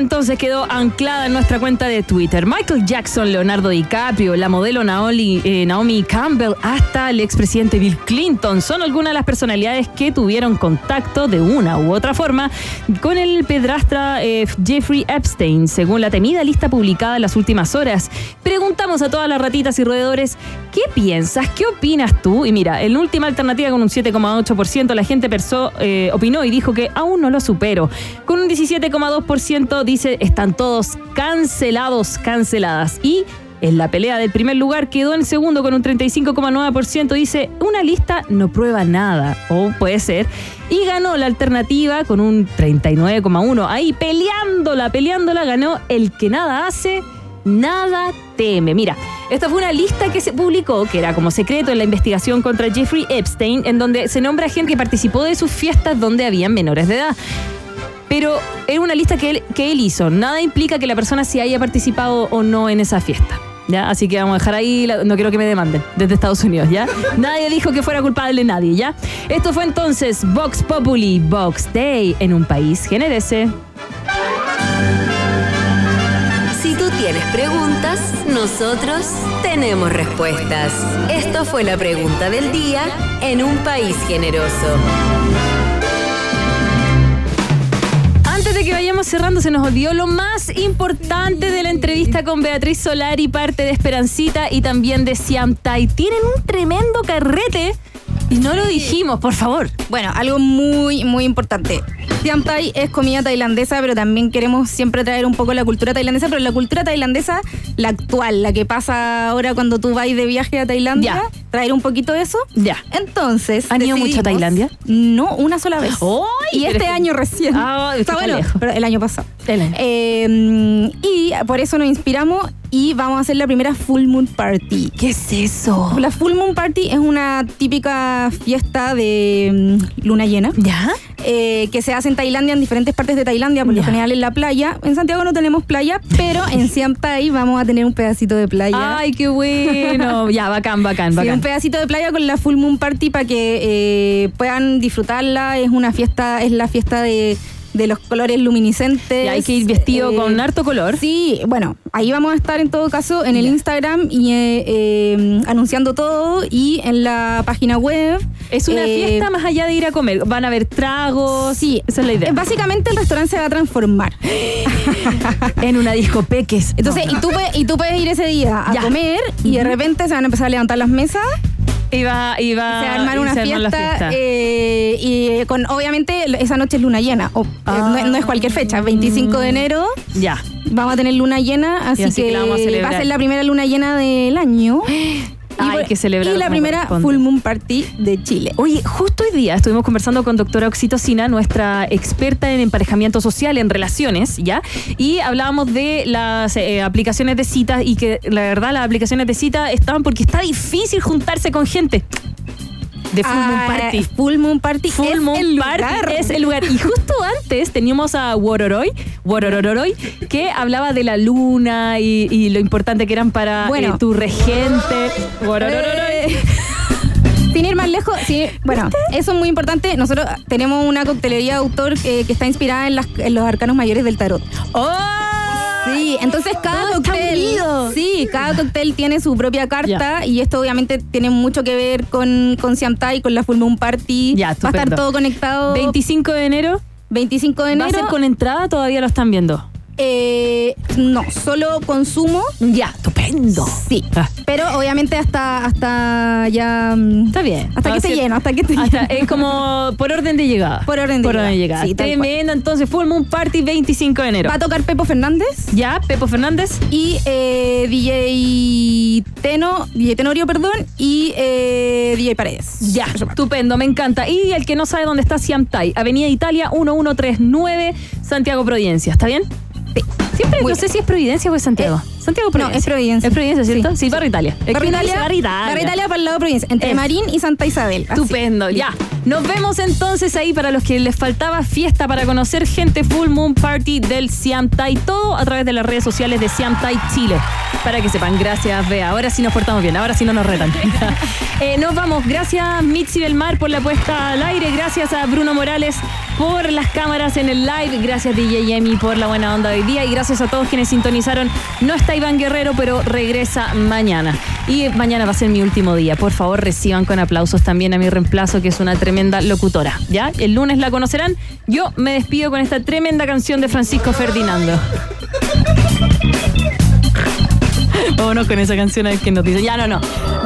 Entonces quedó anclada en nuestra cuenta de Twitter. Michael Jackson, Leonardo DiCaprio, la modelo Naomi, eh, Naomi Campbell, hasta el expresidente Bill Clinton son algunas de las personalidades que tuvieron contacto de una u otra forma con el pedrastra eh, Jeffrey Epstein, según la temida lista publicada en las últimas horas. Preguntamos a todas las ratitas y roedores, ¿qué piensas? ¿Qué opinas tú? Y mira, en última alternativa con un 7,8% la gente perso- eh, opinó y dijo que aún no lo supero. Con un 17,2% dice están todos cancelados, canceladas. Y en la pelea del primer lugar quedó en segundo con un 35,9%. Dice, una lista no prueba nada. O puede ser. Y ganó la alternativa con un 39,1%. Ahí peleándola, peleándola, ganó el que nada hace. Nada teme. Mira, esta fue una lista que se publicó, que era como secreto en la investigación contra Jeffrey Epstein, en donde se nombra gente que participó de sus fiestas donde habían menores de edad. Pero era una lista que él, que él hizo. Nada implica que la persona si haya participado o no en esa fiesta. ¿Ya? Así que vamos a dejar ahí, la- no quiero que me demanden desde Estados Unidos, ¿ya? Nadie dijo que fuera culpable nadie, ¿ya? Esto fue entonces Vox Populi, Vox Day, en un país generese. Si tú tienes preguntas, nosotros tenemos respuestas. Esto fue la pregunta del día en un país generoso. Antes de que vayamos cerrando, se nos olvidó lo más importante de la entrevista con Beatriz Solari, parte de Esperancita y también de Siamtai. Tienen un tremendo carrete y no lo dijimos, por favor. Bueno, algo muy, muy importante. Siam Thai es comida tailandesa, pero también queremos siempre traer un poco la cultura tailandesa, pero la cultura tailandesa, la actual, la que pasa ahora cuando tú vas de viaje a Tailandia, traer un poquito de eso. Ya. Entonces. ¿Han ido mucho a Tailandia? No, una sola vez. ¡Ay! y este año recién. Ah, está está bueno, lejos. pero el año pasado. El año. Eh, y por eso nos inspiramos y vamos a hacer la primera Full Moon Party. ¿Qué es eso? La Full Moon Party es una típica fiesta de mm, luna llena. ¿Ya? eh, que se hace en Tailandia, en diferentes partes de Tailandia, por lo Ya. general en la playa. En Santiago no tenemos playa, pero en Siam Thai vamos a tener un pedacito de playa. Ay, qué bueno. ya, bacán, bacán, Sí, bacán. un pedacito de playa con la Full Moon Party para que eh, puedan disfrutarla. Es una fiesta, es la fiesta de, de los colores luminiscentes. Y hay que ir vestido Eh, con harto color. Sí, bueno, ahí vamos a estar en todo caso en el Instagram y eh, eh, anunciando todo y en la página web. Es una Eh, fiesta más allá de ir a comer. Van a haber tragos. Sí, esa es la idea. Básicamente el restaurante se va a transformar. en una disco peques. Entonces, No. y, tú puedes, y tú puedes ir ese día a Ya. comer y de repente se van a empezar a levantar las mesas. Y va, se va a armar una fiesta, eh, y con obviamente esa noche es luna llena. Eh, no, es- no es cualquier fecha, 25 de enero Ya. vamos a tener luna llena, así, así que que, va a ser la primera luna llena del año. Que celebrar Y la primera. Full Moon Party de Chile. Oye, justo hoy día estuvimos conversando con doctora Oxitocina, nuestra experta en emparejamiento social, en relaciones, ¿ya? Y hablábamos de las eh, aplicaciones de citas y que la verdad las aplicaciones de cita estaban porque está difícil juntarse con gente. De Full Moon Ah, Party. Full Moon Party Full es Moon el Party lugar. es el lugar. Y justo antes teníamos a Wororoy, Que hablaba de la luna y, y lo importante que eran para Bueno. eh, tu regente. Worororoy. Eh, Sin ir más lejos, sí, bueno, eso es muy importante. Nosotros tenemos una coctelería de autor eh, que está inspirada en, las- en los arcanos mayores del tarot. ¡Oh! Sí, entonces cada cóctel, sí, cada cóctel tiene su propia carta y esto obviamente tiene mucho que ver con con Siam Thai, con la Full Moon Party. Ya, Va a estar todo conectado. 25 de enero. 25 de ¿Va a enero. ser con entrada? Todavía lo están viendo. Eh, no, solo consumo. Ya, estupendo. Sí. Ah. Pero obviamente hasta hasta ya mm, Está bien. hasta que a esté ser- lleno, hasta que esté hasta- es como por orden de llegada. Por orden de por orden de llegada. llegada. Sí. Tremendo, entonces, Full Moon Party 25 de enero. Va a tocar Pepo Fernández Ya, Pepo Fernández. y eh, DJ Teno, DJ Tenorio, perdón, y eh, DJ Paredes. Ya, estupendo, me encanta. Y el que no sabe dónde está Siam Thai, Avenida Italia 1139, Santiago Providencia, ¿está bien? Siempre Muy no sé si es Providencia o es Santiago. Santiago no, Providencia. es Providencia. Es Providencia, ¿cierto? Sí, Sí. Barrio Italia. No dice Italia, Barrio Italia. Para el lado de Providencia, entre Es. Marín y Santa Isabel. así. Estupendo, ya. Nos vemos entonces ahí para los que les faltaba fiesta para conocer gente Full Moon Party del Siamtai. Todo a través de las redes sociales de Siamtai Chile. Para que sepan, gracias, Bea. Ahora sí nos portamos bien, ahora sí no nos retan. Eh, nos vamos. Gracias, Mitzi Belmar, por la puesta al aire. Gracias a Bruno Morales por las cámaras en el live. Gracias, DJ Yemi, por la buena onda de hoy día. Y gracias a todos quienes sintonizaron. No Iván Guerrero, pero regresa mañana. Y mañana va a ser mi último día. Por favor, reciban con aplausos también a mi reemplazo, que es una tremenda locutora. ¿Ya? El lunes la conocerán. Yo me despido con esta tremenda canción de Francisco Ferdinando. Vámonos con esa canción a ver qué nos dice. Ya, no, no.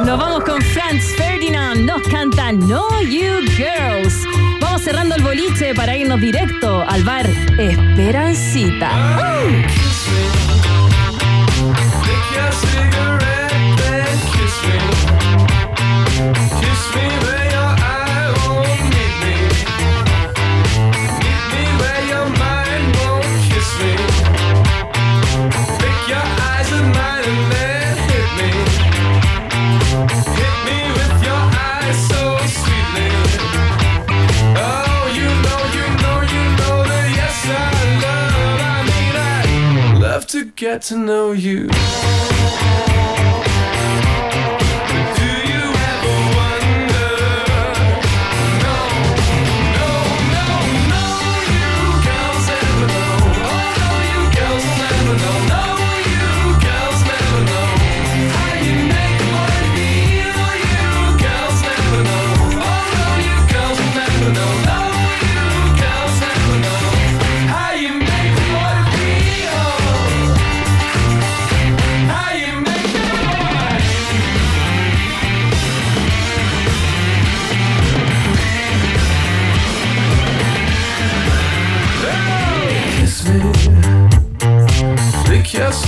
Nos vamos con Franz Ferdinand. Nos canta No You Girls. Vamos cerrando el boliche para irnos directo al bar Esperancita. To get to know you.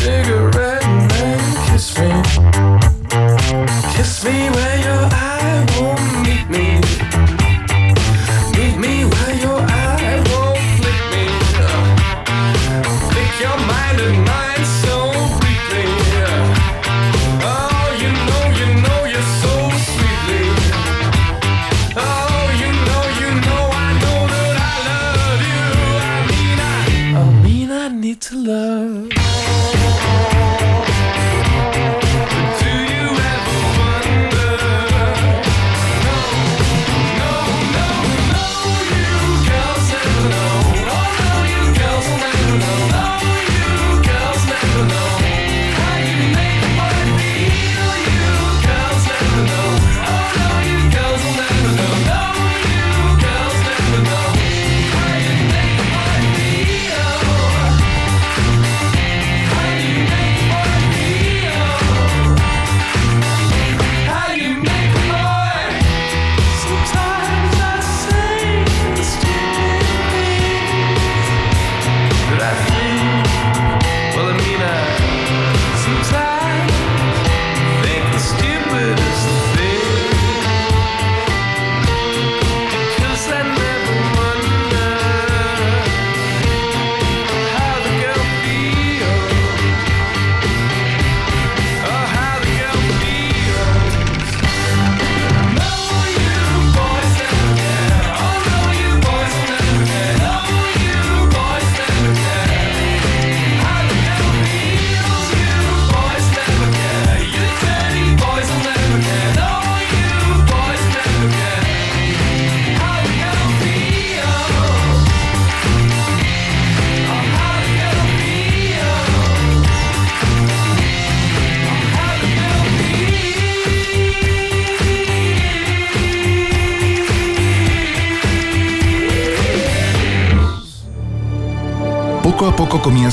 Cigarette and kiss me. Kiss me where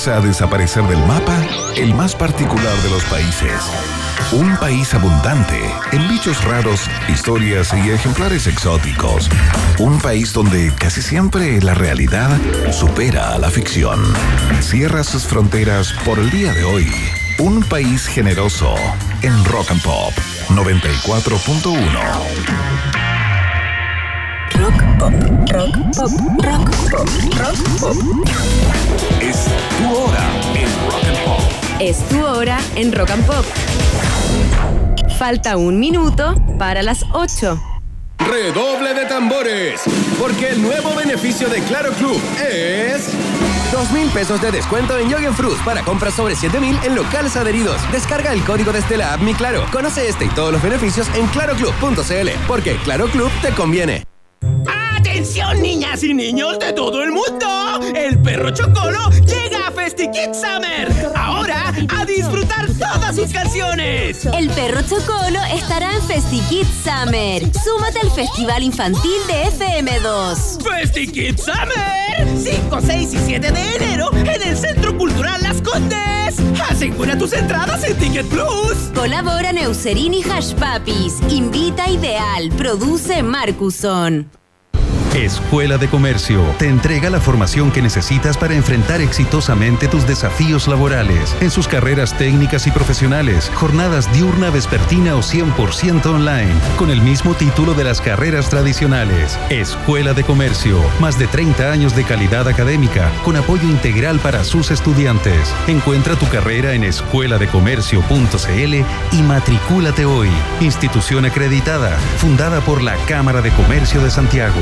a desaparecer del mapa el más particular de los países. Un país abundante en bichos raros, historias y ejemplares exóticos. Un país donde casi siempre la realidad supera a la ficción. Cierra sus fronteras por el día de hoy. Un país generoso en Rock and Pop 94.1. Rock pop, rock pop, rock pop, rock pop. Es tu hora en Rock and Pop. Es tu hora en Rock and Pop. Falta un minuto para las 8. Redoble de tambores, porque el nuevo beneficio de Claro Club es... 2 mil pesos de descuento en Yogen Fruits para compras sobre 7 mil en locales adheridos. Descarga el código desde la app Mi Claro. Conoce este y todos los beneficios en claroclub.cl, porque Claro Club te conviene. ¡Atención, niñas y niños de todo el mundo! El perro Chocolo llega a FestiKid Summer. Ahora a disfrutar todas sus canciones. El perro Chocolo estará en FestiKid Summer. Súmate al Festival Infantil de FM2. FestiKid Summer. 5, 6 y 7 de enero en el Centro Cultural Las Condes. Asegura tus entradas en Ticket Plus. Colabora Neucerin y Hash. Invita Ideal. Produce Marcuson. Escuela de Comercio te entrega la formación que necesitas para enfrentar exitosamente tus desafíos laborales en sus carreras técnicas y profesionales, jornadas diurna, vespertina o 100% online, con el mismo título de las carreras tradicionales. Escuela de Comercio, más de 30 años de calidad académica, con apoyo integral para sus estudiantes. Encuentra tu carrera en escueladecomercio.cl y matricúlate hoy. Institución acreditada, fundada por la Cámara de Comercio de Santiago.